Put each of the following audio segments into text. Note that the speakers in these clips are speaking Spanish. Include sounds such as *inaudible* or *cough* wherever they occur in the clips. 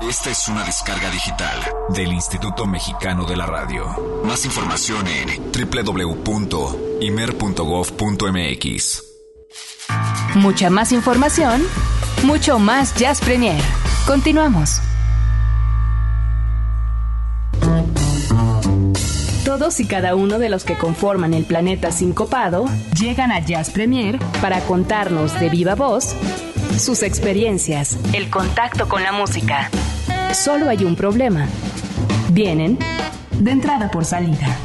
Esta es una descarga digital del Instituto Mexicano de la Radio. Más información en www.imer.gov.mx. Mucha más información, mucho más Jazz Premier. Continuamos. Todos y cada uno de los que conforman el planeta sincopado llegan a Jazz Premier para contarnos de viva voz sus experiencias, el contacto con la música. Solo hay un problema. Vienen de entrada por salida.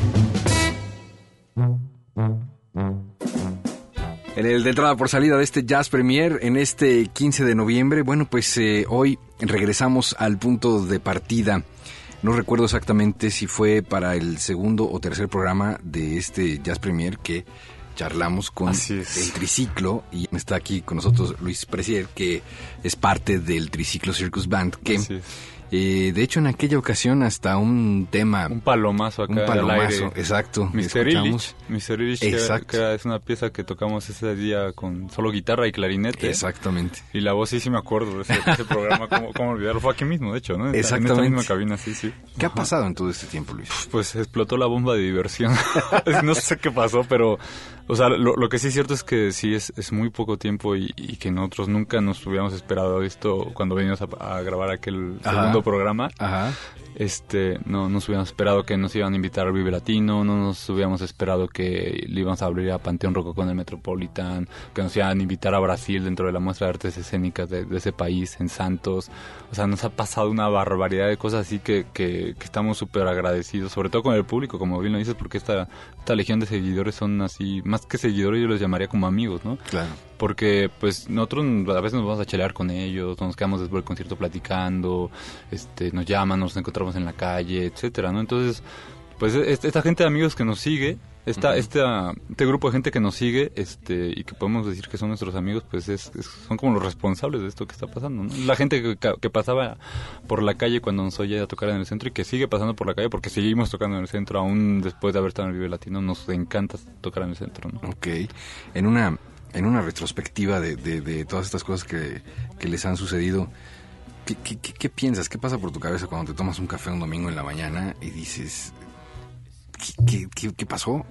En el de entrada por salida de este Jazz Premier en este 15 de noviembre, bueno, pues eh, hoy regresamos al punto de partida. No recuerdo exactamente si fue para el segundo o tercer programa de este Jazz Premier que charlamos con el triciclo y está aquí con nosotros Luis Precier, que es parte del Triciclo Circus Band, que eh, de hecho, en aquella ocasión hasta un tema... Un palomazo acá Un palomazo, exacto. Mr. Illich. Mr. Illich, que, es una pieza que tocamos ese día con solo guitarra y clarinete. Exactamente. Y la voz sí, sí me acuerdo de ese, programa, ¿cómo, ¿cómo, olvidarlo? Fue aquí mismo, de hecho, ¿no? Exactamente. En esta misma cabina, sí, sí. ¿Qué ha pasado en todo este tiempo, Luis? Pues explotó la bomba de diversión. *laughs* no sé qué pasó, pero... O sea, lo, que sí es cierto es que sí es, es muy poco tiempo y, que nosotros nunca nos hubiéramos esperado esto cuando venimos a, grabar aquel segundo programa. Ajá. Este, no nos hubiéramos esperado que nos iban a invitar al Vive Latino, no nos hubiéramos esperado que le íbamos a abrir a Panteón Roco con el Metropolitan, que nos iban a invitar a Brasil dentro de la muestra de artes escénicas de, ese país, en Santos. O sea, nos ha pasado una barbaridad de cosas así que, que, estamos súper agradecidos, sobre todo con el público, como bien lo dices, porque esta, esta legión de seguidores son así, más que seguidores yo los llamaría como amigos, ¿no? Claro porque pues nosotros a veces nos vamos a chelear con ellos, nos quedamos después del concierto platicando, este, nos llaman, nos encontramos en la calle, etcétera, ¿no? Entonces, pues esta gente de amigos que nos sigue, esta, este grupo de gente que nos sigue, este, y que podemos decir que son nuestros amigos, pues es, son como los responsables de esto que está pasando, ¿no? La gente que, pasaba por la calle cuando nos oye a tocar en el centro y que sigue pasando por la calle porque seguimos tocando en el centro aún después de haber estado en el Vive Latino, nos encanta tocar en el centro, ¿no? Ok. En una en una retrospectiva de, de, todas estas cosas que, les han sucedido, ¿qué, qué, piensas? ¿Qué pasa por tu cabeza cuando te tomas un café un domingo en la mañana y dices, ¿qué, qué pasó?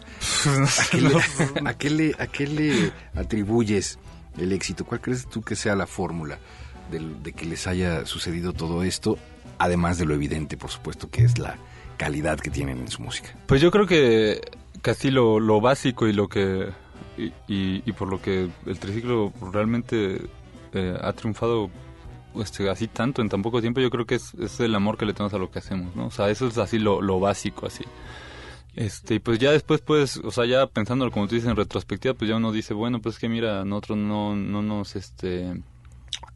¿A qué, le, ¿A qué le atribuyes el éxito? ¿Cuál crees tú que sea la fórmula de, que les haya sucedido todo esto? Además de lo evidente, por supuesto, que es la calidad que tienen en su música. Pues yo creo que casi lo, lo básico y lo que y, por lo que el triciclo realmente eh, ha triunfado este, así tanto en tan poco tiempo, yo creo que es, es, el amor que le tenemos a lo que hacemos, ¿no? O sea, eso es así lo, lo básico, así. Este, y pues ya después, pues, o sea, ya pensando como tú dices en retrospectiva, pues ya uno dice, bueno, pues que mira, nosotros no, no nos, este,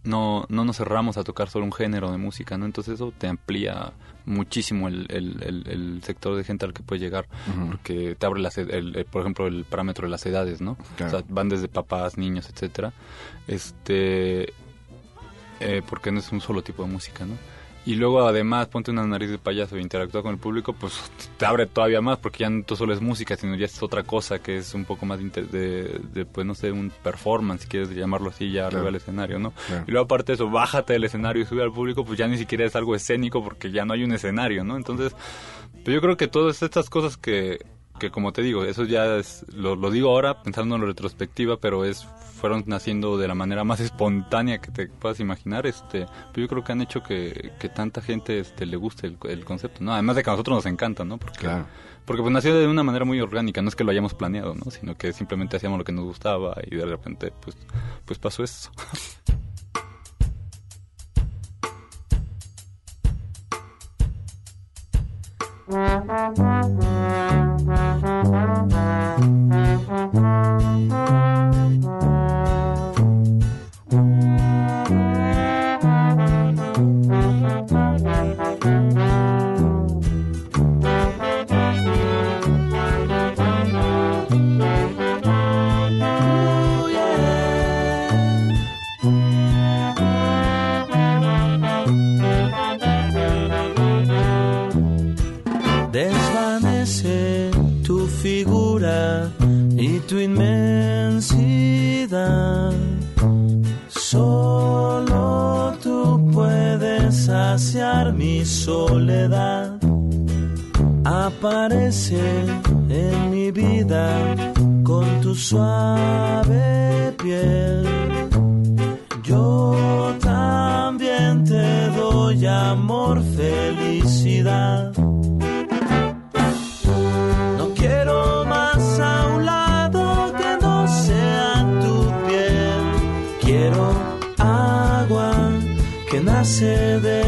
no, no nos cerramos a tocar solo un género de música, ¿no? Entonces eso te amplía muchísimo el, el, el, sector de gente al que puedes llegar, porque te abre, la, el, por ejemplo, el parámetro de las edades, ¿no? O sea, van desde papás, niños, etcétera. Este, eh, porque no es un solo tipo de música, ¿no? Y luego además ponte una nariz de payaso e interactúa con el público, pues te abre todavía más porque ya no solo es música, sino ya es otra cosa que es un poco más de, de, pues no sé, un performance, si quieres llamarlo así, ya arriba del escenario, ¿no? Y luego aparte de eso, bájate del escenario y sube al público, pues ya ni siquiera es algo escénico porque ya no hay un escenario, ¿no? Entonces, pues yo creo que todas estas cosas que, que como te digo, eso ya es, lo, digo ahora pensando en la retrospectiva, pero es fueron naciendo de la manera más *laughs* espontánea que te puedas imaginar, este, pero yo creo que han hecho que, que tanta gente este, le guste el, el, concepto, ¿no? Además de que a nosotros nos encanta, ¿no? Porque, porque pues nació de una manera muy orgánica, no es que lo hayamos planeado, ¿no? Sino que simplemente hacíamos lo que nos gustaba y de repente pues, pues pasó eso. *laughs* Thank you. Soledad. Aparece en mi vida con tu suave piel. Yo también te doy amor, felicidad. No quiero más a un lado que no sea tu piel. Quiero agua que nace de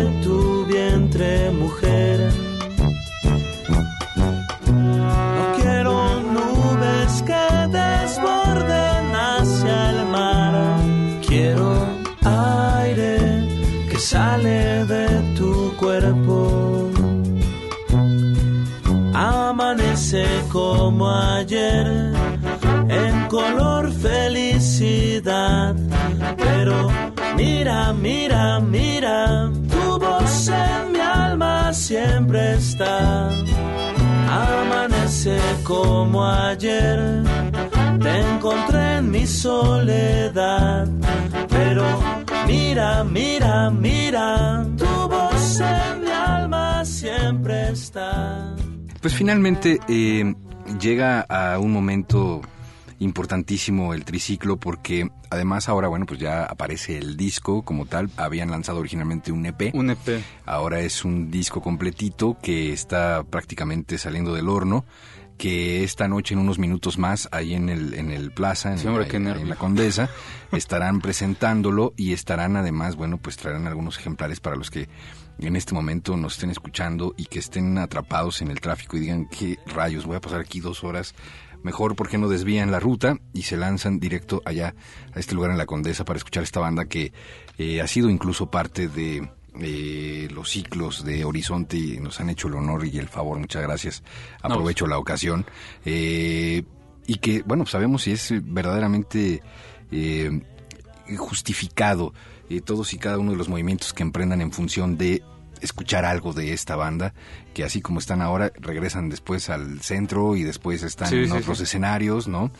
mira, mira, mira, tu voz en mi alma siempre está. Amanece como ayer, te encontré en mi soledad. Pero mira, mira, mira, tu voz en mi alma siempre está. Pues finalmente eh, llega a un momento importantísimo el triciclo porque además ahora, bueno, pues ya aparece el disco como tal. Habían lanzado originalmente un EP. Un EP. Ahora es un disco completito que está prácticamente saliendo del horno que esta noche en unos minutos más ahí en el en el plaza en, Sí, hombre, qué en- nervio. en la Condesa estarán presentándolo y estarán además bueno pues traerán algunos ejemplares para los que en este momento nos estén escuchando y que estén atrapados en el tráfico y digan qué rayos voy a pasar aquí dos horas mejor porque no desvían la ruta y se lanzan directo allá a este lugar en la Condesa para escuchar esta banda que eh, ha sido incluso parte de eh, los ciclos de Horizonte y nos han hecho el honor y el favor. Muchas gracias. Aprovecho la ocasión. Eh, y que, bueno, sabemos si es verdaderamente eh, justificado eh, todos y cada uno de los movimientos que emprendan en función de escuchar algo de esta banda, que así como están ahora, regresan después al centro y después están Sí, en sí, otros sí. escenarios, ¿no?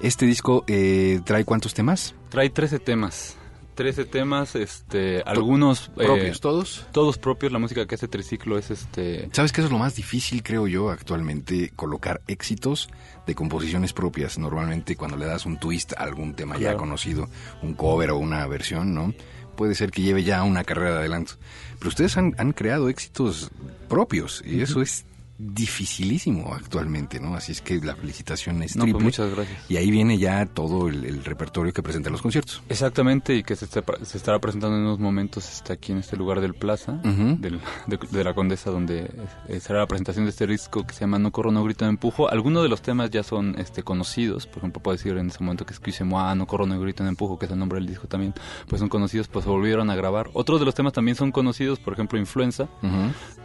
Este disco eh, trae cuántos temas? Trae 13 temas. 13 temas, este, algunos... eh, ¿Propios todos? todos propios, la música que hace Triciclo es este... ¿Sabes qué es lo más difícil, creo yo, actualmente? Colocar éxitos de composiciones propias. Normalmente cuando le das un twist a algún tema ya conocido, un cover o una versión, ¿no? Puede ser que lleve ya una carrera de adelanto. Pero ustedes han, han creado éxitos propios y eso es dificilísimo actualmente, ¿no? Así es que la felicitación es No, pues triple. muchas gracias. Y ahí viene ya todo el, el repertorio que presenta en los conciertos. Exactamente, y que se, está- se estará presentando en unos momentos está aquí en este lugar del Plaza, del- de, de la Condesa, donde eh, será la presentación de este disco que se llama No corro, no grito, no empujo. Algunos de los temas ya son este conocidos, por ejemplo, puedo decir en ese momento que escuché Moa, No corro, no grito, no empujo, que es el nombre del disco también, pues son conocidos, pues se volvieron a grabar. Otros de los temas también son conocidos, por ejemplo, Influenza,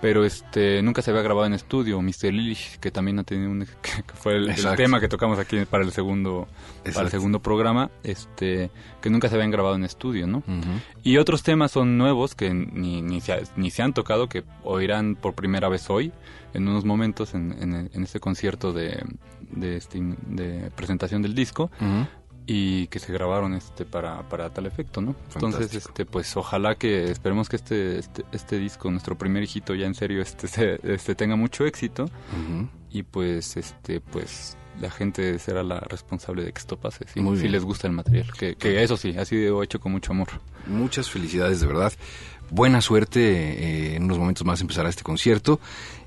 pero este nunca se había grabado en estudio. Mr. Lilish, que también ha tenido un *laughs* que, fue el, el tema que tocamos aquí para el segundo para Exacto. el segundo programa, este que nunca se habían grabado en estudio, ¿no? Ujú. Y otros temas son nuevos que ni, ni, se, ni se han tocado, que oirán por primera vez hoy, en unos momentos, en, en, en este concierto de, de, este, de presentación del disco, Ujú. Y que se grabaron este para, para tal efecto, ¿no? Entonces, este pues ojalá que esperemos que este, este, este disco, nuestro primer hijito ya en serio, este, se- este tenga mucho éxito y pues este pues la gente será la responsable de que esto pase, si, les gusta el material, que, que eso sí, ha sido hecho con mucho amor. Muchas felicidades, de verdad. Buena suerte. eh, en unos momentos más empezará este concierto.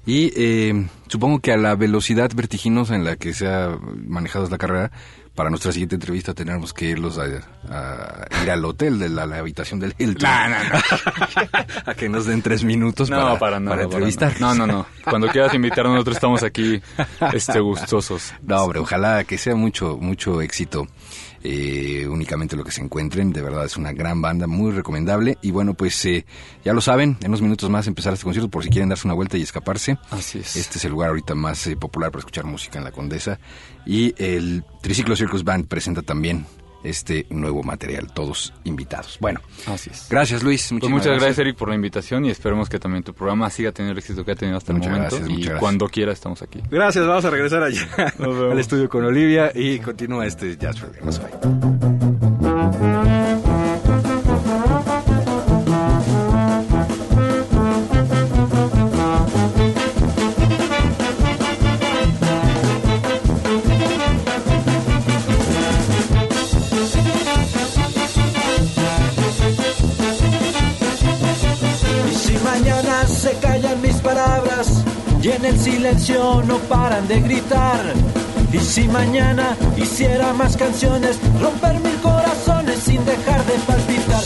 Y eh, supongo que a la velocidad vertiginosa en la que se ha manejado esta carrera, para nuestra siguiente entrevista tenemos que irlos a, a ir al hotel, de la, habitación del Hilton. *laughs* a que nos den tres minutos No, para, para, para entrevistar. No, no, no. Cuando quieras invitarnos, nosotros estamos aquí este, gustosos. No, hombre, ojalá que sea mucho, mucho éxito. Eh, únicamente lo que se encuentren, de verdad es una gran banda, muy recomendable. Y bueno, pues eh, ya lo saben, en unos minutos más empezará este concierto por si quieren darse una vuelta y escaparse. Así es. Este es el lugar ahorita más eh, popular para escuchar música en la Condesa. Y el Triciclo Circus Band presenta también este nuevo material, todos invitados. Bueno, Así es. gracias Luis. Pues muchas gracias, Eric, por la invitación y esperemos que también tu programa siga teniendo el éxito que ha tenido hasta el momento. gracias, y gracias. cuando quiera estamos aquí. Gracias, vamos a regresar allá al estudio con Olivia y continúa este Jazz Radio. No paran de gritar. Y si mañana hiciera más canciones, romper mil corazones sin dejar de palpitar.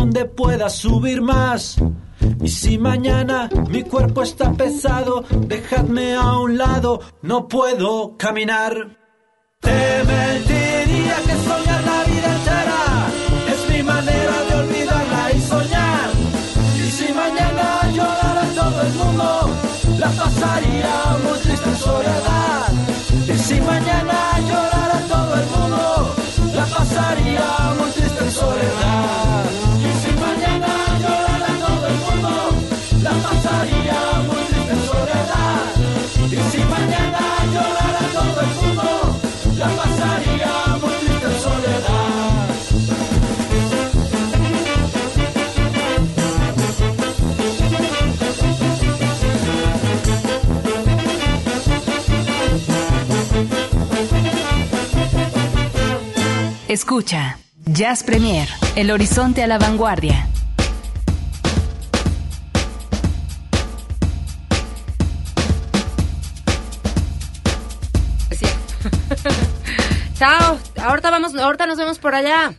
Donde pueda subir más. Y si mañana mi cuerpo está pesado, dejadme a un lado, no puedo caminar. Te mentiría Escucha, Jazz Premier, El Horizonte a la Vanguardia. Sí. Chao, ahorita vamos, ahorita nos vemos por allá.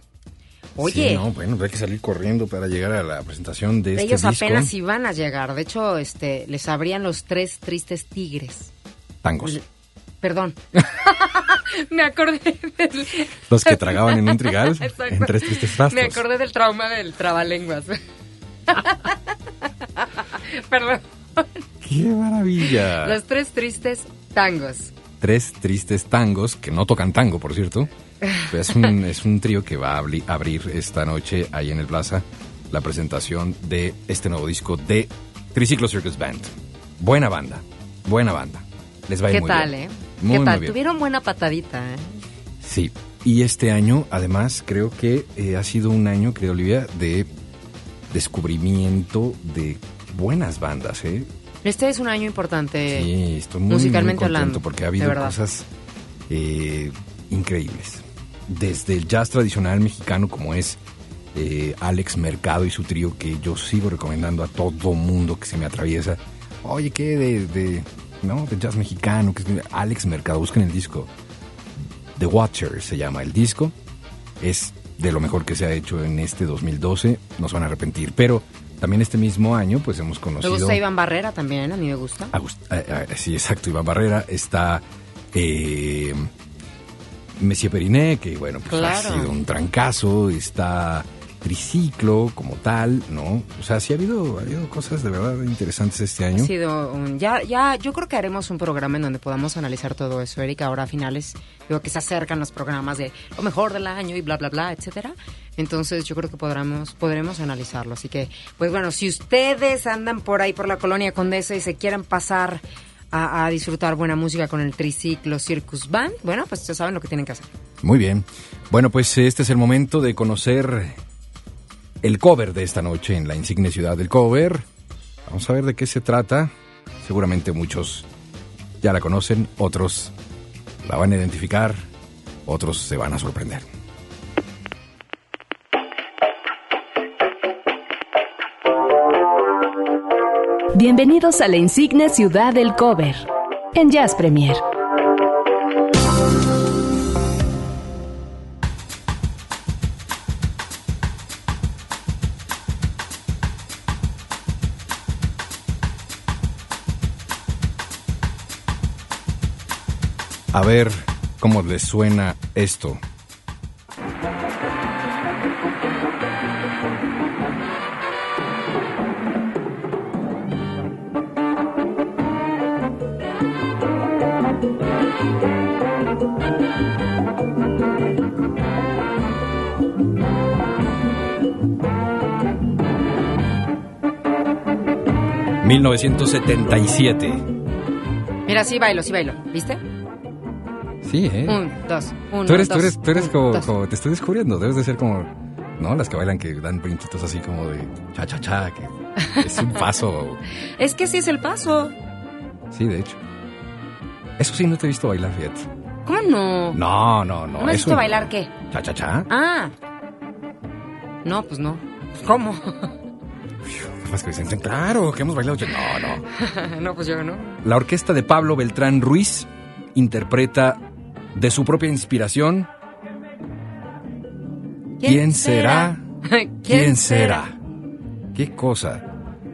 Oye, Sí, no, bueno, hay que salir corriendo para llegar a la presentación de este ellos disco. apenas iban a llegar. De hecho, este, les abrían los tres tristes tigres. Tangos. Perdón. *laughs* Me acordé del... Los que tragaban en un trigal *laughs* en tres tristes trastos. Me acordé del trauma del trabalenguas. *laughs* Perdón. ¡Qué maravilla! Los tres tristes tangos. Tres tristes tangos, que no tocan tango, por cierto. Es un, es un trío que va a abri- abrir esta noche ahí en el Plaza la presentación de este nuevo disco de Triciclo Circus Band. Buena banda, buena banda. Les va a ir ¿Qué muy tal, bien. eh? Muy, ¿Qué muy tal? bien. Tuvieron buena patadita, ¿eh? Sí, y este año, además, creo que eh, ha sido un año, creo, Olivia, de descubrimiento de buenas bandas, ¿eh? Este es un año importante. Sí, estoy muy, musicalmente muy contento hablando, porque ha habido cosas eh, increíbles. Desde el jazz tradicional mexicano como es eh, Alex Mercado y su trío que yo sigo recomendando a todo mundo que se me atraviesa. Oye, ¿qué de, de, no, de jazz mexicano? Que es- Alex Mercado, busquen el disco. The Watcher se llama el disco. Es de lo mejor que se ha hecho en este 2012. No se van a arrepentir. Pero también este mismo año pues hemos Me conocido... gusta Iván Barrera también, a mí me gusta. Agust- eh, eh, sí, exacto, Iván Barrera. Está eh, Monsieur Periné, que bueno, pues ha sido un trancazo. Está Triciclo como tal, ¿no? O sea, sí ha habido, ha habido cosas de verdad interesantes este Ha año. sido un- ya, ya, yo creo que haremos un programa en donde podamos analizar todo eso, Erika. Ahora a finales, digo que se acercan los programas de lo mejor del año y bla, bla, bla, etcétera. Entonces yo creo que podremos, podremos analizarlo. Así que, pues bueno, si ustedes andan por ahí por la colonia Condesa y se quieren pasar a, a disfrutar buena música con el triciclo Circus Band, bueno, pues ya saben lo que tienen que hacer. Muy bien. Bueno, pues este es el momento de conocer el cover de esta noche en la insigne ciudad del cover. Vamos a ver de qué se trata. Seguramente muchos ya la conocen, otros la van a identificar, otros se van a sorprender. Bienvenidos a la insigne ciudad del cover en Jazz Premier. A ver cómo les suena esto. ...1977... Mira, sí bailo, sí bailo. ¿Viste? Sí, ¿eh? Un, dos, uno, Tú eres, tú dos, eres, tú eres un, como, te estoy descubriendo, debes de ser como, ¿no? Las que bailan que dan brinquitos así como de cha cha cha, que es un paso. *laughs* Es que sí es el paso. Sí, de hecho. Eso sí, no te he visto bailar, fíjate. ¿Cómo no? No, no, no. ¿No me has visto bailar qué? Cha cha cha. Ah. No, pues no. ¿Cómo? *laughs* Más que dicen, claro, que hemos bailado. No, no. *laughs* no, pues yo no. La orquesta de Pablo Beltrán Ruiz interpreta de su propia inspiración. ¿Quién será? *laughs* ¿Quién será? ¿Qué cosa?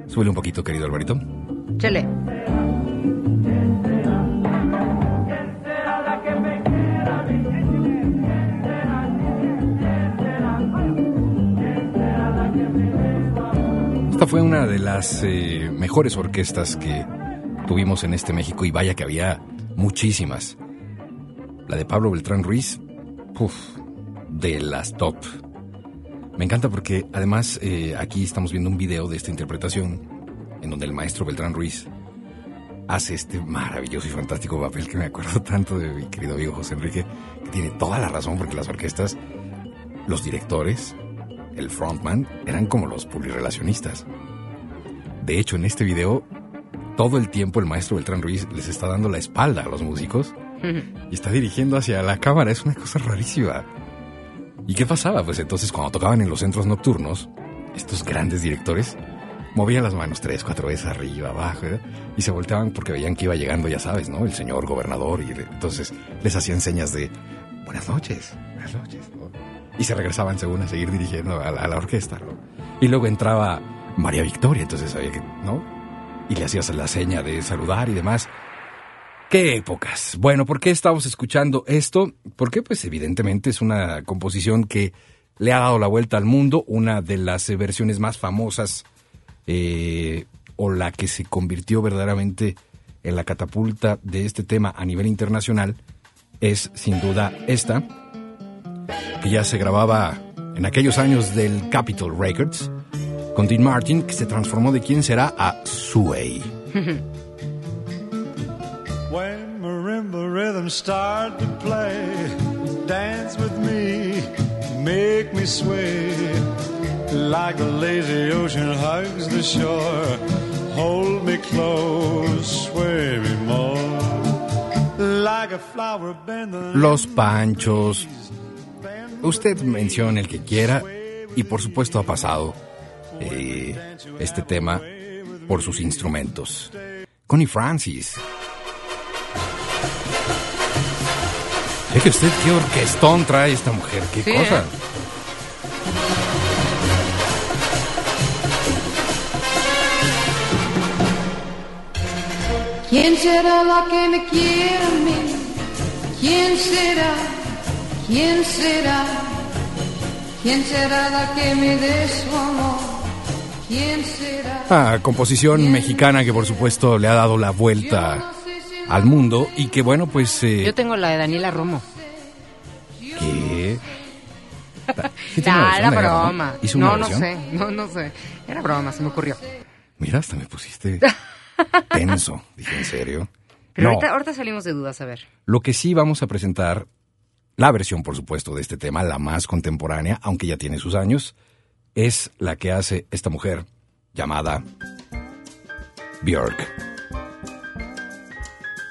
Súbele un poquito, querido Alvarito. Chele. Esta fue una de las eh, mejores orquestas que tuvimos en este México y vaya que había muchísimas. La de Pablo Beltrán Ruiz, uf, de las top. Me encanta porque además eh, aquí estamos viendo un video de esta interpretación en donde el maestro Beltrán Ruiz hace este maravilloso y fantástico papel que me acuerdo *laughs* tanto de mi querido amigo José Enrique, que tiene toda la razón porque las orquestas, los directores, el frontman, eran como los publirelacionistas. De hecho, en este video, todo el tiempo el maestro Beltrán Ruiz les está dando la espalda a los músicos y está dirigiendo hacia la cámara. Es una cosa rarísima. ¿Y qué pasaba? Pues entonces cuando tocaban en los centros nocturnos, estos grandes directores movían las manos tres, cuatro veces arriba, abajo, ¿eh? y se volteaban porque veían que iba llegando, ya sabes, ¿no? El señor gobernador, y entonces les hacían señas de buenas noches, buenas noches, ¿no? Y se regresaban según a seguir dirigiendo a la, orquesta. Y luego entraba María Victoria, entonces que, ¿no? Y le hacías la seña de saludar y demás. ¿Qué épocas? Bueno, ¿por qué estamos escuchando esto? Porque pues evidentemente es una composición que le ha dado la vuelta al mundo, una de las eh, versiones más famosas eh, o la que se convirtió verdaderamente en la catapulta de este tema a nivel internacional es sin duda esta, que ya se grababa en aquellos años del Capitol Records con Dean Martin, que se transformó de quién será a Sway. *laughs* When marimba rhythms start to play, dance with me, make me sway. Like the lazy ocean hugs the shore, hold me close, sway me more. Like a flower bending. Los Panchos. Usted menciona el que quiera y por supuesto ha pasado eh, este tema por sus instrumentos. Connie Francis. Deje usted qué orquestón trae esta mujer, qué Sí, cosa. ¿eh? ¿Quién será la que me quiere a mí? ¿Quién será? ¿Quién será? ¿Quién será la que me dé su amor? ¿Quién será? Ah, composición mexicana que por supuesto le ha dado la vuelta al mundo y que bueno, pues... eh, Yo tengo la de Daniela Romo. ¿Qué? ¿Sí *laughs* tiene una Ah, era broma. ¿Hizo una No, no sé, no, no sé. Era broma, se me ocurrió. Mira, hasta me pusiste *laughs* tenso. Dije, ¿en serio? Pero No, ahorita, ahorita salimos de dudas, a ver. lo que sí vamos a presentar, la versión, por supuesto, de este tema, la más contemporánea, aunque ya tiene sus años, es la que hace esta mujer llamada Björk.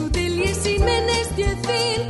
του τελείς σημαίνες και θύν,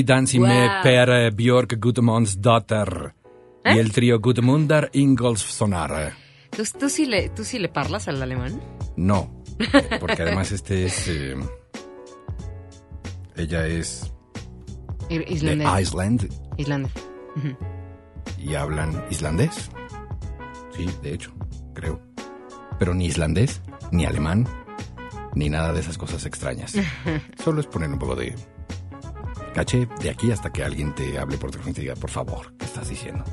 Insieme Wow. per eh, Björk Gudmundsdotter y el trío Gudmundar Ingolfssonar. ¿Tú, tú, sí le, ¿Tú sí le parlas al alemán? No, eh, *laughs* porque además este es... eh, ella es Ir- de Islandés. Iceland Islandés. y hablan islandés. Sí, de hecho, creo. Pero ni islandés, ni alemán, ni nada de esas cosas extrañas. *laughs* Solo es poner un poco de caché de aquí hasta que alguien te hable por teléfono y te diga, por favor, ¿qué estás diciendo?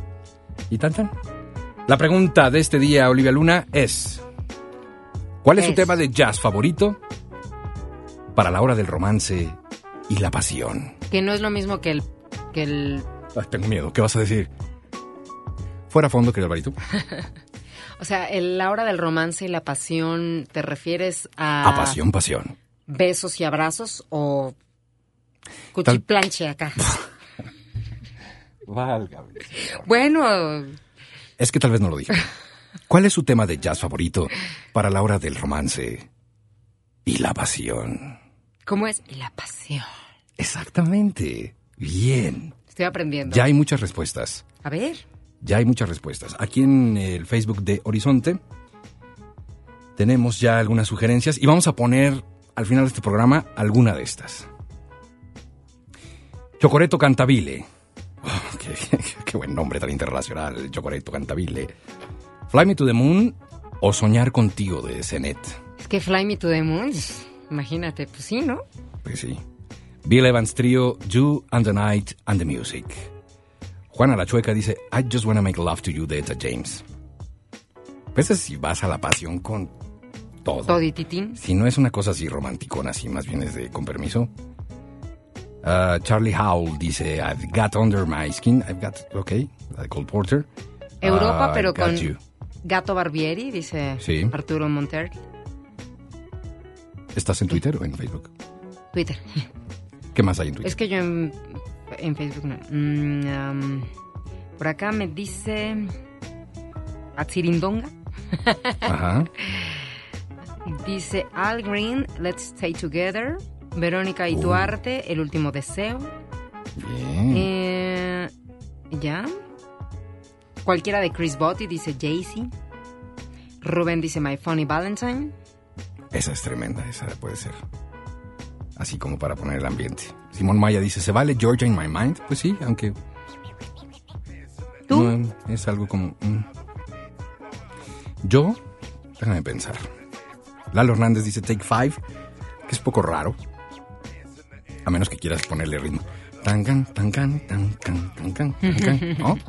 Y tan tan. La pregunta de este día, Olivia Luna, es... ¿Cuál es su Es. tema de jazz favorito para la hora del romance y la pasión? Que no es lo mismo que el... Que el Ay, tengo miedo, ¿qué vas a decir? Fuera a fondo, querido Alvarito. *laughs* o sea, el, la hora del romance y la pasión, ¿te refieres a... A pasión, pasión. besos y abrazos o cuchiplanche acá? *laughs* Válgame. bueno, Es que tal vez no lo dije. ¿Cuál es su tema de jazz favorito para la hora del romance y la pasión? ¿cómo es? Y la pasión. Exactamente. Bien. Estoy aprendiendo. Ya hay muchas respuestas. A ver. Ya hay muchas respuestas. Aquí en el Facebook de Horizonte tenemos ya algunas sugerencias y vamos a poner al final de este programa alguna de estas. Chocoreto Cantabile. Oh, *laughs* qué, qué buen nombre tan internacional, Chocoreto Cantabile. Fly Me to the Moon o Soñar contigo de Zenet. Es que Fly Me to the Moon, imagínate, pues sí, ¿no? Pues sí. Bill Evans Trio, You and the Night and the Music. Juana la Chueca dice, I just wanna make love to you de Etta James. Pues es si vas a la pasión con todo. Todititín. Si no es una cosa así romanticona, así más bien es de con permiso. Ah, Charlie Howell dice, I've got under my skin, I've got, ok, la de Cole Porter. Europa, Ah, pero con you. Gato Barbieri, dice Sí. Arturo Monter. ¿Estás en Twitter o en Facebook? Twitter. *laughs* ¿Qué más hay en Twitter? Es que yo en, en Facebook no. Mm, am, por acá me dice Atsirindonga. Ajá. *laughs* Dice Al Green, Let's Stay Together. Verónica y Uh. El último deseo. Bien. Eh, ya. Cualquiera de Chris Botti dice Jay-Z. Rubén dice My Funny Valentine. Esa es tremenda, esa puede ser. Así como para poner el ambiente. Simón Maya dice, ¿se vale Georgia in my mind? Pues sí, aunque... ¿Tú? No, es algo como... mm. Yo, déjame pensar. Lalo Hernández dice Take Five, que es poco raro. A menos que quieras ponerle ritmo. Tangan, tangan, tangan, tangan, tangan, ¿no? *laughs*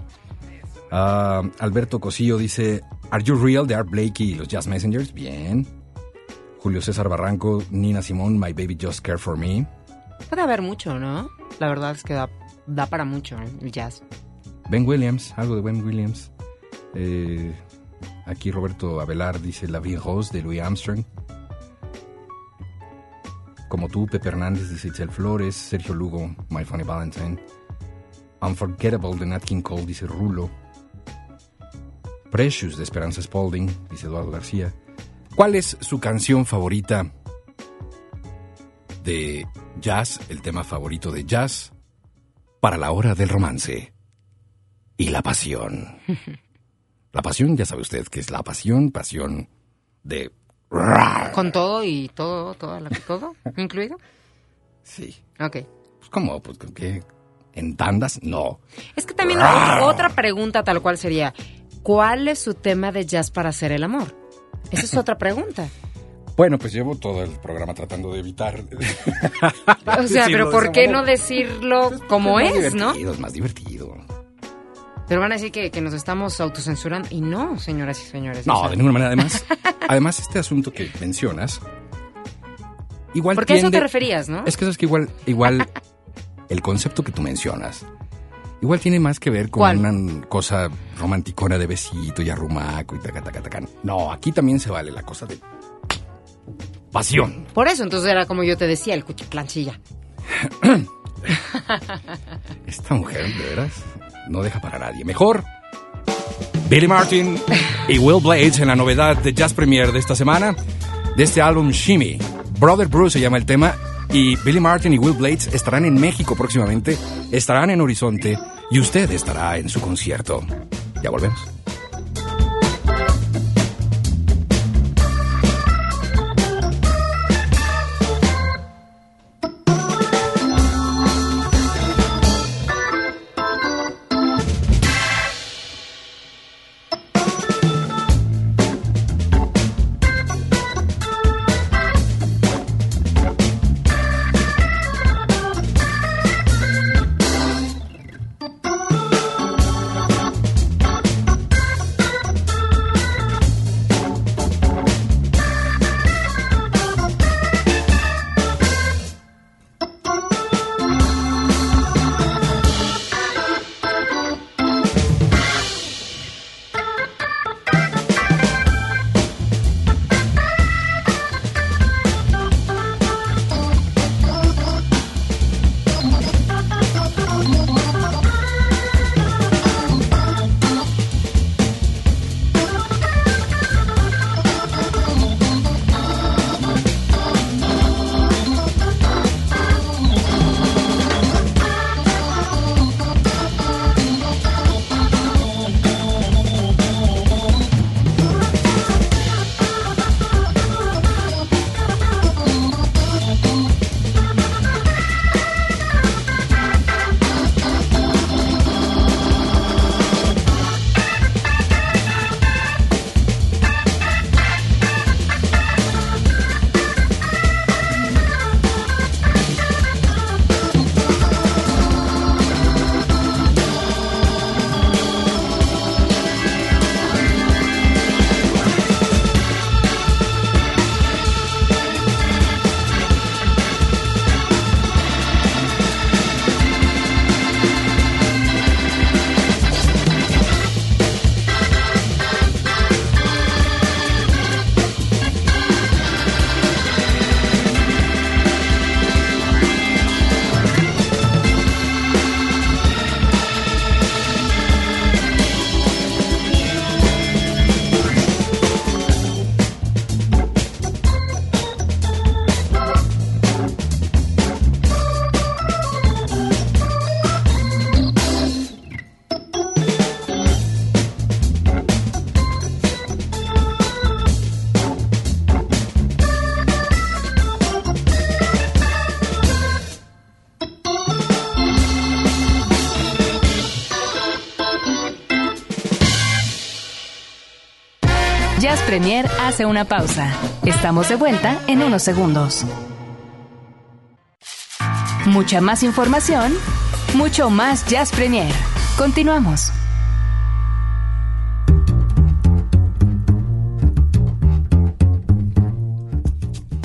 Ah, Alberto Cosillo dice Are You Real de Art Blakey y los Jazz Messengers. Bien. Julio César Barranco, Nina Simón, My Baby Just Care For Me. Puede haber mucho, ¿no? La verdad es que da, da para mucho ¿eh? el jazz. Ben Williams, algo de Ben Williams. Eh, aquí Roberto Avelar dice La Vie Rose de Louis Armstrong. Como tú, Pepe Hernández dice Itzel Flores. Sergio Lugo, My Funny Valentine. Unforgettable de Nat King Cole dice Rulo. Precious de Esperanza Spalding dice Eduardo García. ¿Cuál es su canción favorita de jazz, el tema favorito de jazz para la hora del romance y la pasión? *laughs* La pasión, ya sabe usted que es la pasión, pasión de... Con todo y todo, todo, todo *laughs* incluido. Sí. Ok. Pues, ¿Cómo? Pues, ¿qué? ¿En tandas? No. Es que también otra, pregunta tal cual sería, ¿cuál es su tema de jazz para hacer el amor? Esa es otra pregunta. *laughs* Bueno, pues llevo todo el programa tratando de evitar... O sea, *laughs* pero ¿por qué no decirlo como es, no? divertido, Es más divertido. Pero van a decir que, que nos estamos autocensurando. Y no, señoras y señores. o No, sea, de ninguna manera. *laughs* Además, además este asunto que mencionas, igual Porque a eso te tiende- referías, ¿no? Es que sabes que igual, igual *laughs* el concepto que tú mencionas, igual tiene más que ver con ¿Cuál? una cosa romanticona de besito y arrumaco y taca, taca, taca. No, aquí también se vale la cosa de pasión. Por eso, entonces era como yo te decía, el cuchiplanchilla. *clears throat* Esta mujer, de veras, no deja para nadie. Mejor, Billy Martin y Will Blades en la novedad de Jazz Premier de esta semana, de este álbum Shimmy. Brother Bruce se llama el tema, y Billy Martin y Will Blades estarán en México próximamente, estarán en Horizonte, y usted estará en su concierto. Ya volvemos. Premier hace una pausa. Estamos de vuelta en unos segundos. Mucha más información, mucho más Jazz Premier. Continuamos.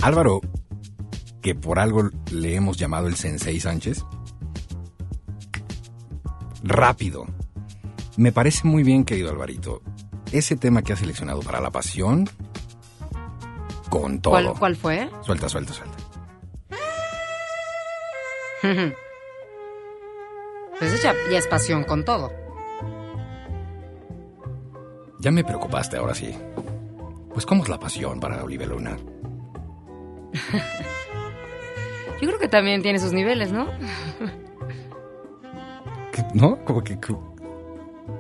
Álvaro, que por algo le hemos llamado el Sensei Sánchez. Rápido. Me parece muy bien, querido Alvarito. Ese tema que has seleccionado para la pasión, con todo. ¿Cuál, cuál fue? Suelta, suelta, suelta. *laughs* Pues ya, ya es pasión con todo. Ya me preocupaste, ahora sí. Pues, ¿cómo es la pasión para Olivia Luna? *laughs* Yo creo que también tiene sus niveles, ¿no? ¿Qué- ¿No? Como que... que-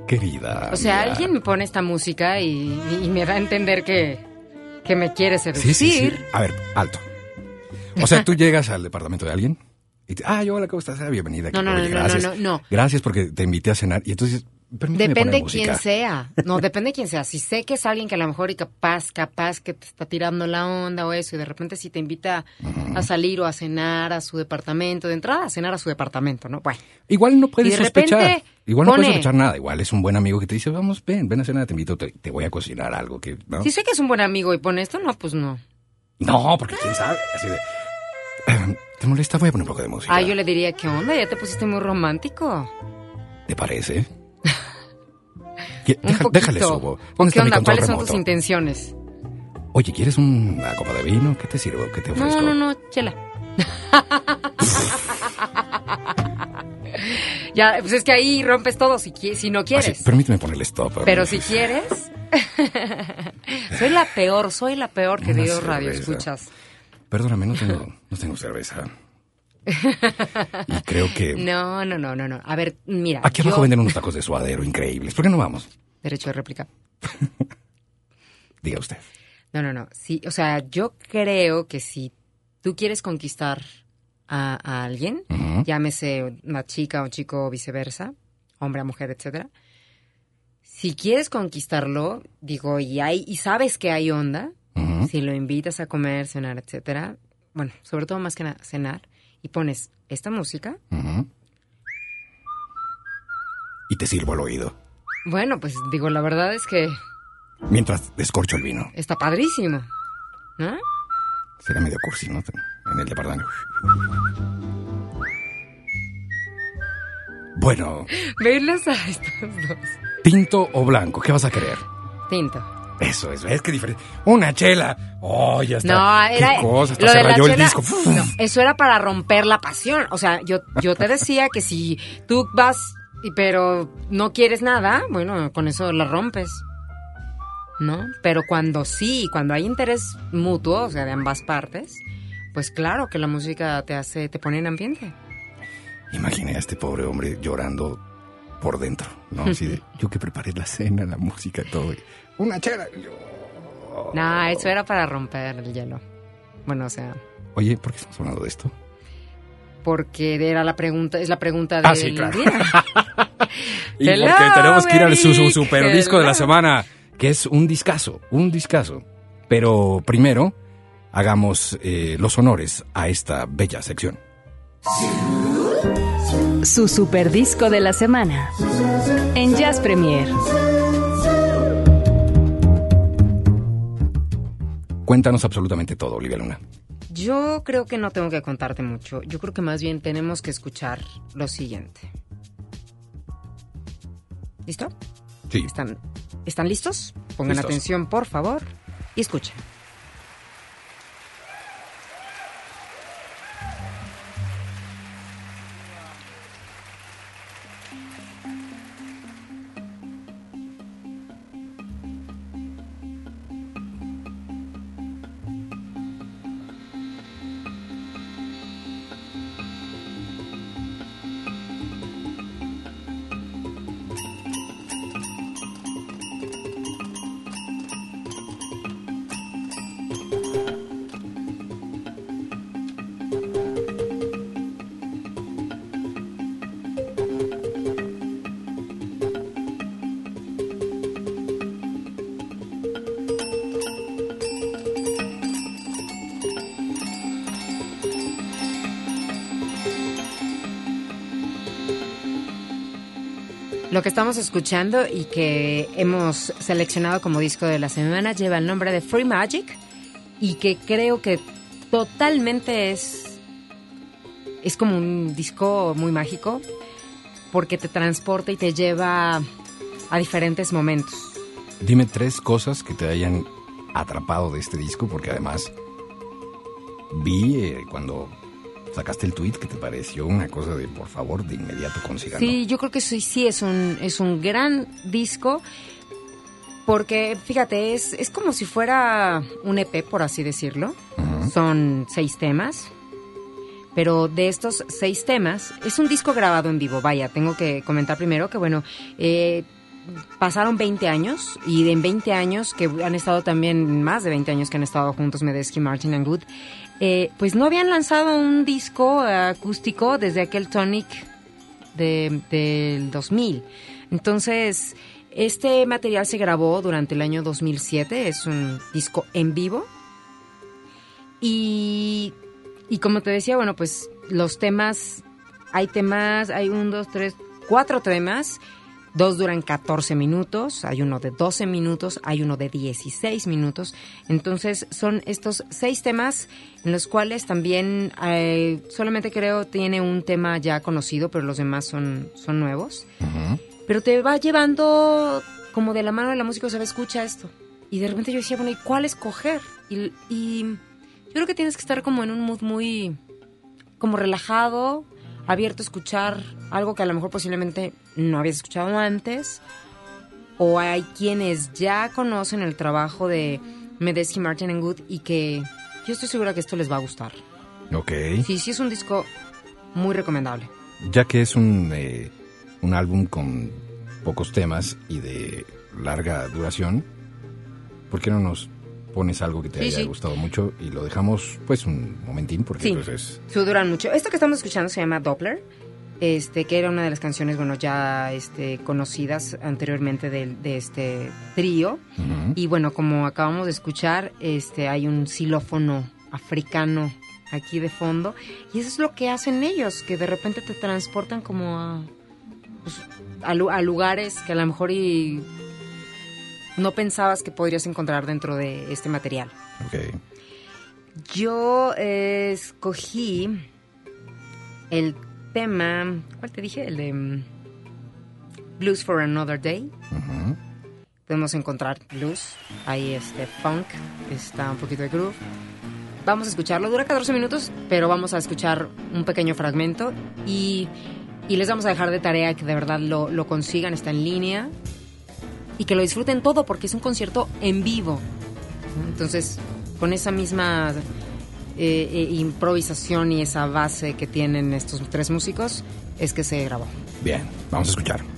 Querida. O sea, alguien me pone esta música y, y me da a entender que, que me quiere seducir. Sí, sí, sí. A ver, alto. O sea, tú llegas al departamento de alguien y te, ah, yo, hola, ¿cómo estás? Ah, bienvenida. No, no, Oye, no, no, gracias. no, no. Gracias porque te invité a cenar. Y entonces, Depende quién sea. No, depende quién sea. Si sé que es alguien que a lo mejor y capaz, capaz que te está tirando la onda o eso, y de repente si te invita a salir o a cenar a su departamento, de entrada a cenar a su departamento, ¿no? Bueno. Igual no puedes Y de sospechar. repente Igual no puedes sospechar nada. Igual es un buen amigo que te dice, vamos, ven, ven a cenar, te invito, te, te voy a cocinar algo que, ¿no? Si sé que es un buen amigo y pone esto, no, pues no. No, porque quién sabe. Así de, *clears throat* ¿te molesta? Voy a poner un poco de música. Ah, yo le diría, ¿qué onda? Ya te pusiste muy romántico. ¿Te parece? *laughs* ¿Qué- Un deja- poquito. déjale subo. ¿O ¿Dónde qué onda? ¿Cuáles son tus intenciones? Oye, ¿quieres una copa de vino? ¿Qué te sirvo? ¿Qué te ofrezco? No, no, no, chela. *laughs* *laughs* ya, pues es que ahí rompes todo si, no quieres. Así, permíteme ponerle stop. Pero si quieres. *laughs* soy la peor, soy la peor, Una querido radio, escuchas. Perdóname, no tengo, no tengo cerveza. *laughs* Y creo que... No, no, no, no, no. A ver, mira. Aquí abajo yo- venden unos tacos de suadero increíbles. ¿Por qué no vamos? Derecho de réplica. *laughs* Diga usted. No, no, no. Sí, o sea, yo creo que si tú quieres conquistar a, a alguien, llámese una chica o un chico o viceversa, hombre a mujer, etcétera. Si quieres conquistarlo, digo, y hay, y sabes que hay onda, si lo invitas a comer, cenar, etcétera, bueno, sobre todo más que nada, cenar, y pones esta música. Y te sirvo al oído. bueno, pues digo, la verdad es que Mientras descorcho el vino. está padrísimo, ¿no? Será medio cursi, ¿no? En el departamento. Bueno, Verlos a estos dos. tinto o blanco, ¿qué vas a querer? Tinto. Eso es, es que diferente. Una chela. Oh, ya está. No, era Qué cosa, hasta lo se de la rayó el disco. no, eso era para romper la pasión. O sea, yo, yo te decía que si tú vas, y- pero no quieres nada, bueno, con eso la rompes. ¿No? Pero cuando sí, cuando hay interés mutuo, o sea, de ambas partes, pues claro que la música te hace, te pone en ambiente. Imaginé a este pobre hombre llorando por dentro, ¿no? Así de, *laughs* yo que preparé la cena, la música, todo. y, Una chela. Yo- Nah, eso era para romper el hielo. Bueno, o sea, Oye, ¿por qué estamos hablando de esto? porque era la pregunta, es la pregunta del Ah, sí, claro. día. *laughs* Y Hello, porque tenemos que ir al su, su super disco de la Hello. semana, que es un discazo, un discazo. Pero primero, hagamos eh, los honores a esta bella sección. Su super disco de la semana. En Jazz Premier. Cuéntanos absolutamente todo, Olivia Luna. Yo creo que no tengo que contarte mucho. Yo creo que más bien tenemos que escuchar lo siguiente. ¿Listo? Sí. ¿Están, ¿están listos? Pongan Listos. atención, por favor, y escuchen. Que estamos escuchando y que hemos seleccionado como disco de la semana lleva el nombre de Free Magic y que creo que totalmente es es como un disco muy mágico porque te transporta y te lleva a diferentes momentos. Dime tres cosas que te hayan atrapado de este disco, porque además vi eh, cuando sacaste el tweet que te pareció una cosa de por favor de inmediato consigan. Sí, yo creo que sí, sí es un, es un gran disco. Porque, fíjate, es, es como si fuera un EP, por así decirlo. Son seis temas. Pero de estos seis temas, es un disco grabado en vivo. Vaya, tengo que comentar primero que, bueno, eh, pasaron 20 años y en 20 años, que han estado también, más de 20 años que han estado juntos Medesky, Martin and Good, eh, pues no habían lanzado un disco acústico desde aquel Tonic de, del 2000. Entonces, este material se grabó durante el año 2007, es un disco en vivo. Y, y como te decía, bueno, pues los temas, hay temas, hay un, dos, tres, cuatro temas. Dos duran 14 minutos, hay uno de 12 minutos, hay uno de 16 minutos. Entonces son estos seis temas en los cuales también eh, solamente creo tiene un tema ya conocido, pero los demás son, son nuevos. Pero te va llevando como de la mano de la música, o sea, escucha esto. Y de repente yo decía, bueno, ¿y cuál escoger? Y, y yo creo que tienes que estar como en un mood muy como relajado, abierto a escuchar algo que a lo mejor posiblemente no habías escuchado antes. O hay quienes ya conocen el trabajo de Medesky, Martin and Good y que yo estoy segura que esto les va a gustar. Ok. Sí, sí es un disco muy recomendable. Ya que es un, eh, un álbum con pocos temas y de larga duración, ¿por qué no nos pones algo que te Sí, haya sí. gustado mucho y lo dejamos pues un momentín porque Sí, pues es... sí, duran mucho. Esto que estamos escuchando se llama Doppler, este, que era una de las canciones, bueno, ya este, conocidas anteriormente de, de este trío. Y bueno, como acabamos de escuchar, este, hay un xilófono africano aquí de fondo. Y eso es lo que hacen ellos, que de repente te transportan como a, pues, a, a lugares que a lo mejor y no pensabas que podrías encontrar dentro de este material. Ok. Yo eh, escogí el tema, ¿cuál te dije? El de mm, Blues for Another Day. Podemos encontrar blues, ahí este funk, está un poquito de groove. Vamos a escucharlo, dura 14 minutos, pero vamos a escuchar un pequeño fragmento y, y les vamos a dejar de tarea que de verdad lo, lo consigan, está en línea y que lo disfruten todo porque es un concierto en vivo. Entonces, con esa misma eh, eh, improvisación y esa base que tienen estos tres músicos, es que se grabó. Bien, vamos a escuchar.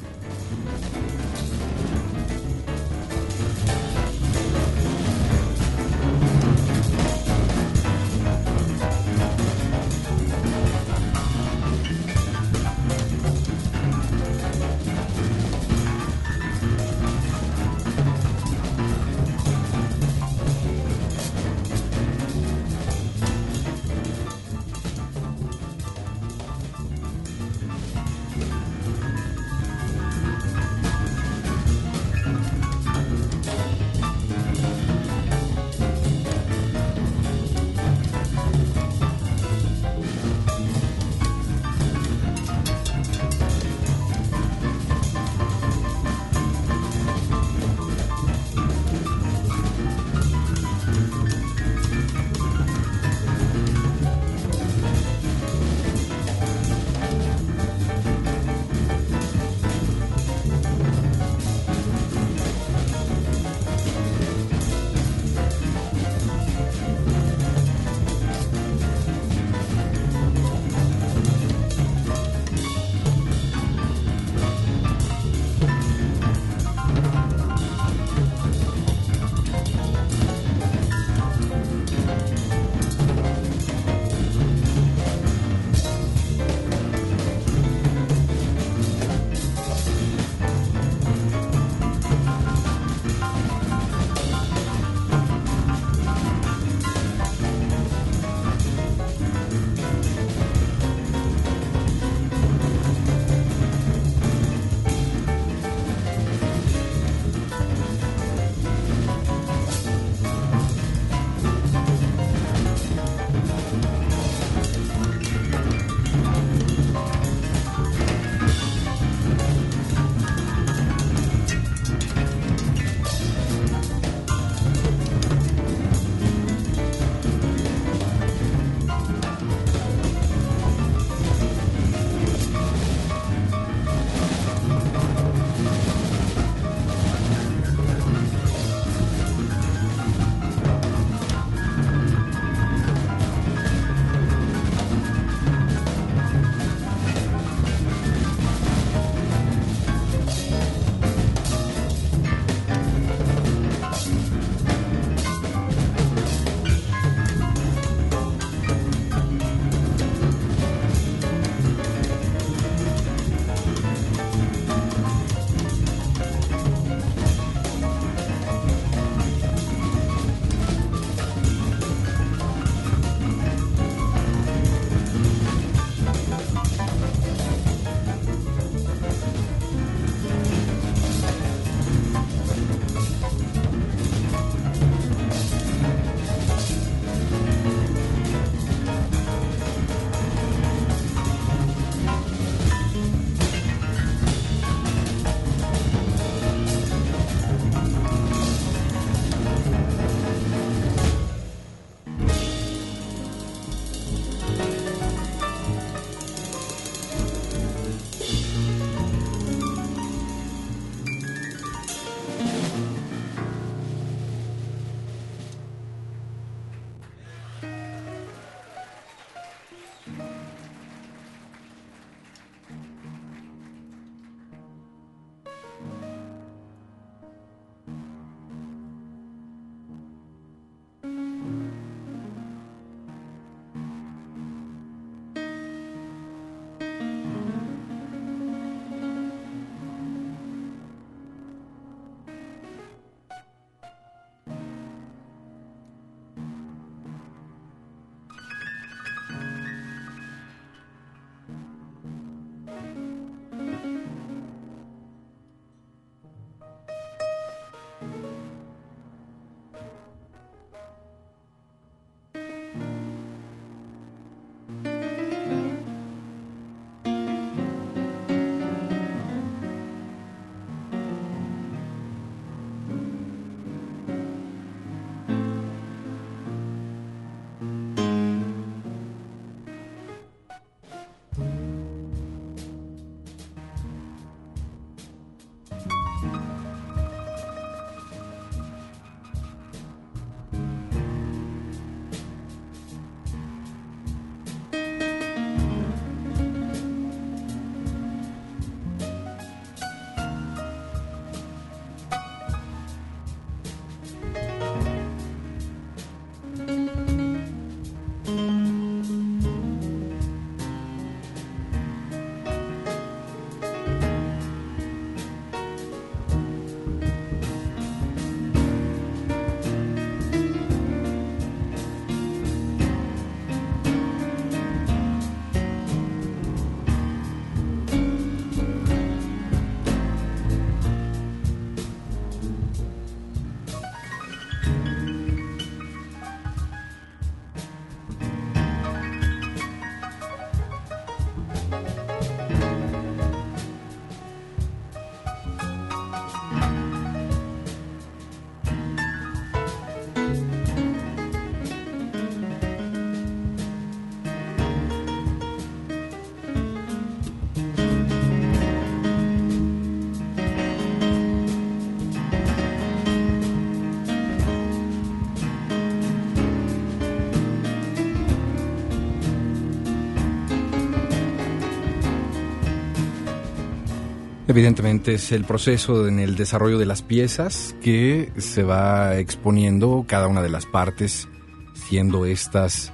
Evidentemente es el proceso en el desarrollo de las piezas que se va exponiendo cada una de las partes, siendo estas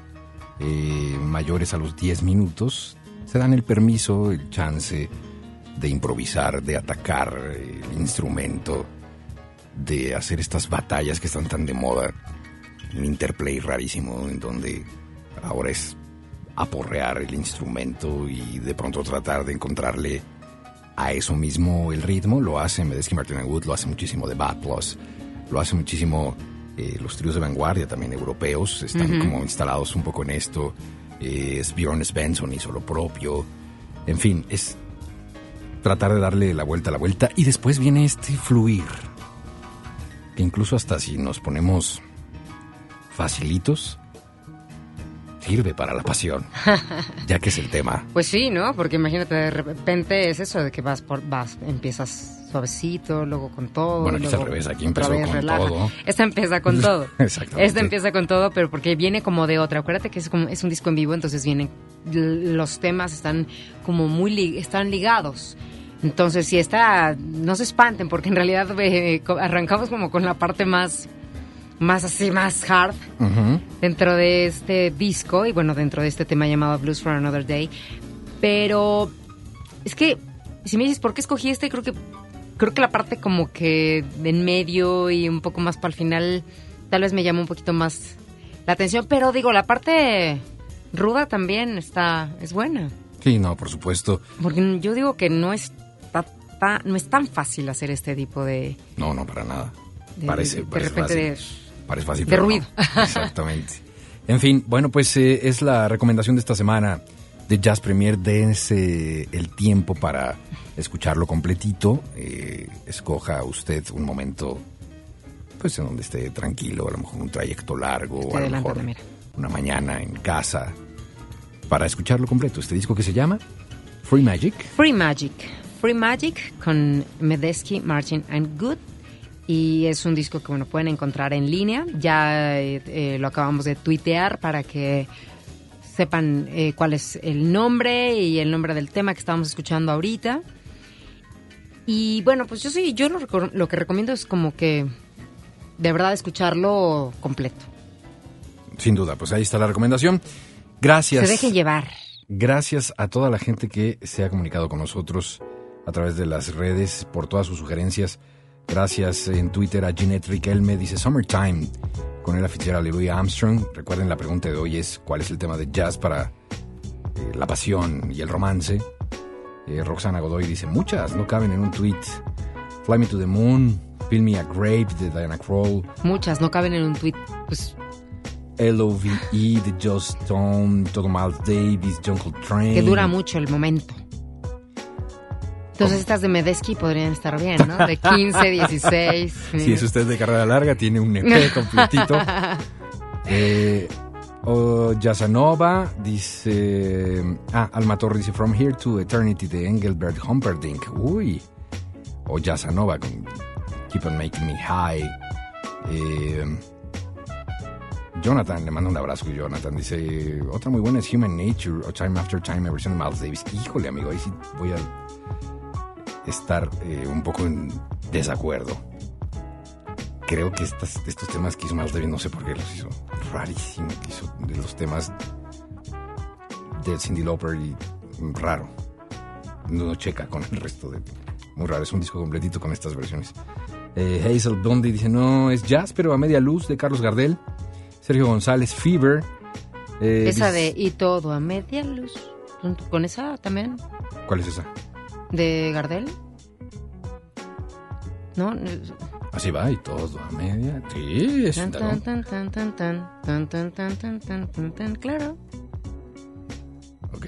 eh, mayores a los 10 minutos, se dan el permiso, el chance de improvisar, de atacar el instrumento, de hacer estas batallas que están tan de moda. Un interplay rarísimo en donde ahora es aporrear el instrumento y de pronto tratar de encontrarle a eso mismo el ritmo. Lo hace Medesky Martin Wood, lo hace muchísimo The Bad Plus, lo hace muchísimo eh, los tríos de vanguardia también europeos, están como instalados un poco en esto. Eh, Bjorn Svensson hizo lo propio. En fin, es tratar de darle la vuelta a la vuelta y después viene este fluir. Que incluso hasta si nos ponemos facilitos, sirve para la pasión, *laughs* ya que es el tema. Pues sí, ¿no? Porque imagínate, de repente es eso de que vas por, vas, empiezas suavecito, luego con todo. Bueno, aquí es al revés, aquí empezó con relaja. todo. Esta empieza con todo. *laughs* Exactamente. Esta empieza con todo, pero porque viene como de otra. Acuérdate que es, como, es un disco en vivo, entonces vienen, los temas están como muy, li- están ligados. Entonces, si está, no se espanten, porque en realidad eh, arrancamos como con la parte más, más así, más hard dentro de este disco y bueno, dentro de este tema llamado Blues for Another Day. Pero es que si me dices por qué escogí este, creo que creo que la parte como que de en medio y un poco más para el final tal vez me llama un poquito más la atención, pero digo, la parte ruda también está es buena, Sí, no, por supuesto. porque yo digo que no es no es tan fácil hacer este tipo de No, no, para nada. de, parece, de parece repente fácil. de- Parece fácil, de no. ruido. *laughs* Exactamente. En fin, bueno, pues eh, es la recomendación de esta semana de Jazz Premier. Dense el tiempo para escucharlo completito. Eh, escoja usted un momento, pues en donde esté tranquilo, a lo mejor un trayecto largo, Estoy a lo mejor una mañana en casa, para escucharlo completo. Este disco que se llama Free Magic. Free Magic. Free Magic con Medesky, Martin and Good. Y es un disco que bueno pueden encontrar en línea. Ya eh, eh, lo acabamos de tuitear para que sepan eh, cuál es el nombre y el nombre del tema que estábamos escuchando ahorita. Y bueno, pues yo sí, yo lo, lo que recomiendo es como que de verdad escucharlo completo. Sin duda, pues ahí está la recomendación. Gracias. Se dejen llevar. Gracias a toda la gente que se ha comunicado con nosotros a través de las redes por todas sus sugerencias. Gracias en Twitter a Jeanette Riquelme, dice Summertime, con el Fitzgerald y Louis Armstrong. Recuerden, la pregunta de hoy es cuál es el tema de jazz para eh, la pasión y el romance. Eh, Roxana Godoy dice muchas, no caben en un tweet. Fly Me to the Moon, Feel Me a Grape de Diana Krall, Muchas no caben en un tweet. Pues L.O.V.E. E de Joss Stone, todo Miles Davis, John Coltrane. que dura mucho el momento. Entonces estas de Medesky podrían estar bien, ¿no? De 15, 16. *laughs* Si es usted de carrera larga, tiene un EP completito. *laughs* Eh, o Yazanova dice. Ah, Alma Torre dice From Here to Eternity de Engelbert Humperdinck. Uy. O Yazanova con Keep on Making Me High. Eh, Jonathan, le mando un abrazo. Jonathan dice: Otra muy buena es Human Nature o Time After Time, versión de Miles Davis. Híjole, amigo, ahí sí voy a estar eh, un poco en desacuerdo creo que estas, estos temas que hizo Miles Davis, no sé por qué los hizo rarísimo, que hizo de los temas de Cindy Lauper y raro. No checa con el resto de... Muy raro, es un disco completito con estas versiones. Eh, Hazel Blondie dice, no, es jazz, pero a media luz, de Carlos Gardel. Sergio González, Fever. Eh, Esa de Y todo a media luz. ¿Con esa también? ¿Cuál es esa? ¿De Gardel? ¿No? Así va, y todo a media. Sí, es Tan, claro. tan, tan, tan, tan, tan, tan, tan, tan, tan, tan, tan, claro. Ok.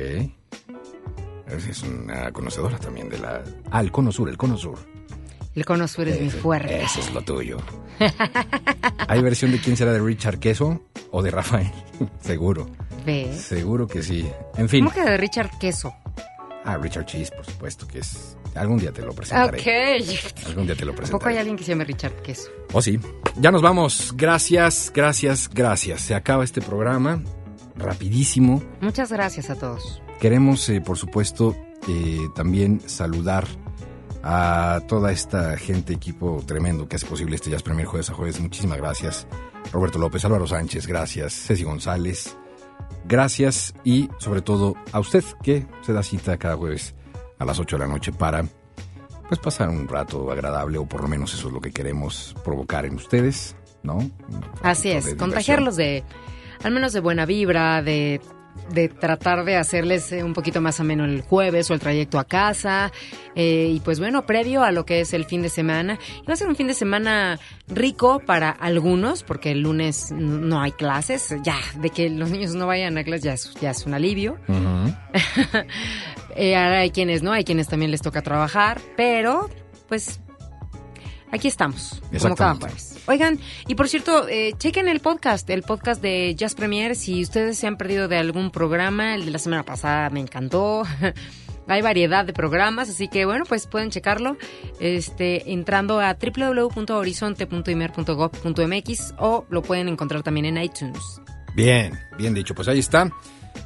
Es una conocedora también de la... Ah, el Cono Sur, el Cono Sur. El cono sur es mi Ese- fuerte. Eso es lo tuyo. ¿Hay versión de quién será de Richard Queso o de Rafael? Seguro. Seguro que sí. En fin. ¿Cómo que de Richard Queso? Ah, Richard Cheese, por supuesto que es. Algún día te lo presentaré. Ok. Algún día te lo ¿A poco hay presentaré. alguien que se llame Richard Queso? Oh, sí. Ya nos vamos. Gracias, gracias, gracias. Se acaba este programa. Rapidísimo. Muchas gracias a todos. Queremos, eh, por supuesto, eh, también saludar a toda esta gente, equipo tremendo que hace posible este Jazz Premier jueves a jueves. Muchísimas gracias. Roberto López, Álvaro Sánchez, gracias. Ceci González, gracias. Y sobre todo a usted que se da cita cada jueves a las 8 de la noche para pues pasar un rato agradable o por lo menos eso es lo que queremos provocar en ustedes, ¿no? Así es, de contagiarlos de, al menos de buena vibra, de, de tratar de hacerles eh, un poquito más ameno el jueves o el trayecto a casa. eh, y pues bueno, previo a lo que es el fin de semana. Y va a ser un fin de semana rico para algunos, porque el lunes no hay clases. Ya, de que los niños no vayan a clases ya es, ya es un alivio. *laughs* Eh, ahora hay quienes no, hay quienes también les toca trabajar, pero pues aquí estamos, como cada jueves. Oigan, y por cierto, eh, chequen el podcast, el podcast de Jazz Premier, si ustedes se han perdido de algún programa, el de la semana pasada me encantó. *laughs* Hay variedad de programas, así que bueno, pues pueden checarlo este, entrando a www.horizonte.imer.gov.mx o lo pueden encontrar también en iTunes. Bien, bien dicho. Pues ahí está.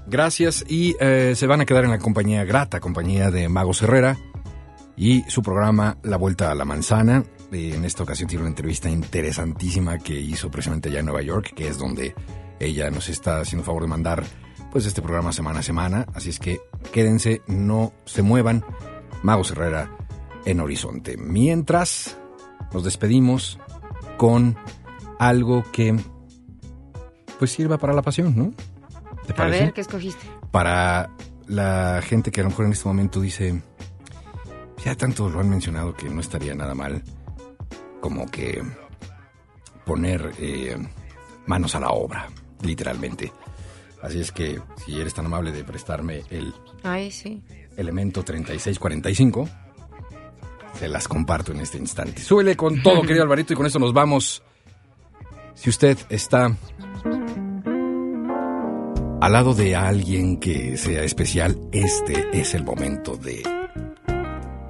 Gracias y eh, se van a quedar en la compañía grata, compañía de Magos Herrera y su programa La Vuelta a la Manzana. Eh, en esta ocasión tiene una entrevista interesantísima que hizo precisamente allá en Nueva York, que es donde ella nos está haciendo favor de mandar pues este programa semana a semana. Así es que quédense, no se muevan. Magos Herrera en Horizonte. Mientras nos despedimos con algo que pues sirva para la pasión, ¿no? ¿Te A parece? ver, ¿qué escogiste? Para la gente que a lo mejor en este momento dice, ya tanto lo han mencionado que no estaría nada mal, como que poner eh, manos a la obra, literalmente. Así es que si eres tan amable de prestarme el Ay, sí. elemento 3645, se las comparto en este instante. Súbele con todo, querido *laughs* Alvarito, y con esto nos vamos. Si usted está al lado de alguien que sea especial, este es el momento de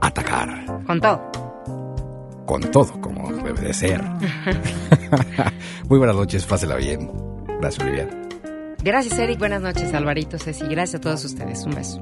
atacar Con todo. Con todo, como debe de ser. *laughs* Muy buenas noches, pásela bien. Gracias, Olivia. Gracias, Eric. Buenas noches, Alvarito, Ceci. Gracias a todos ustedes. Un beso.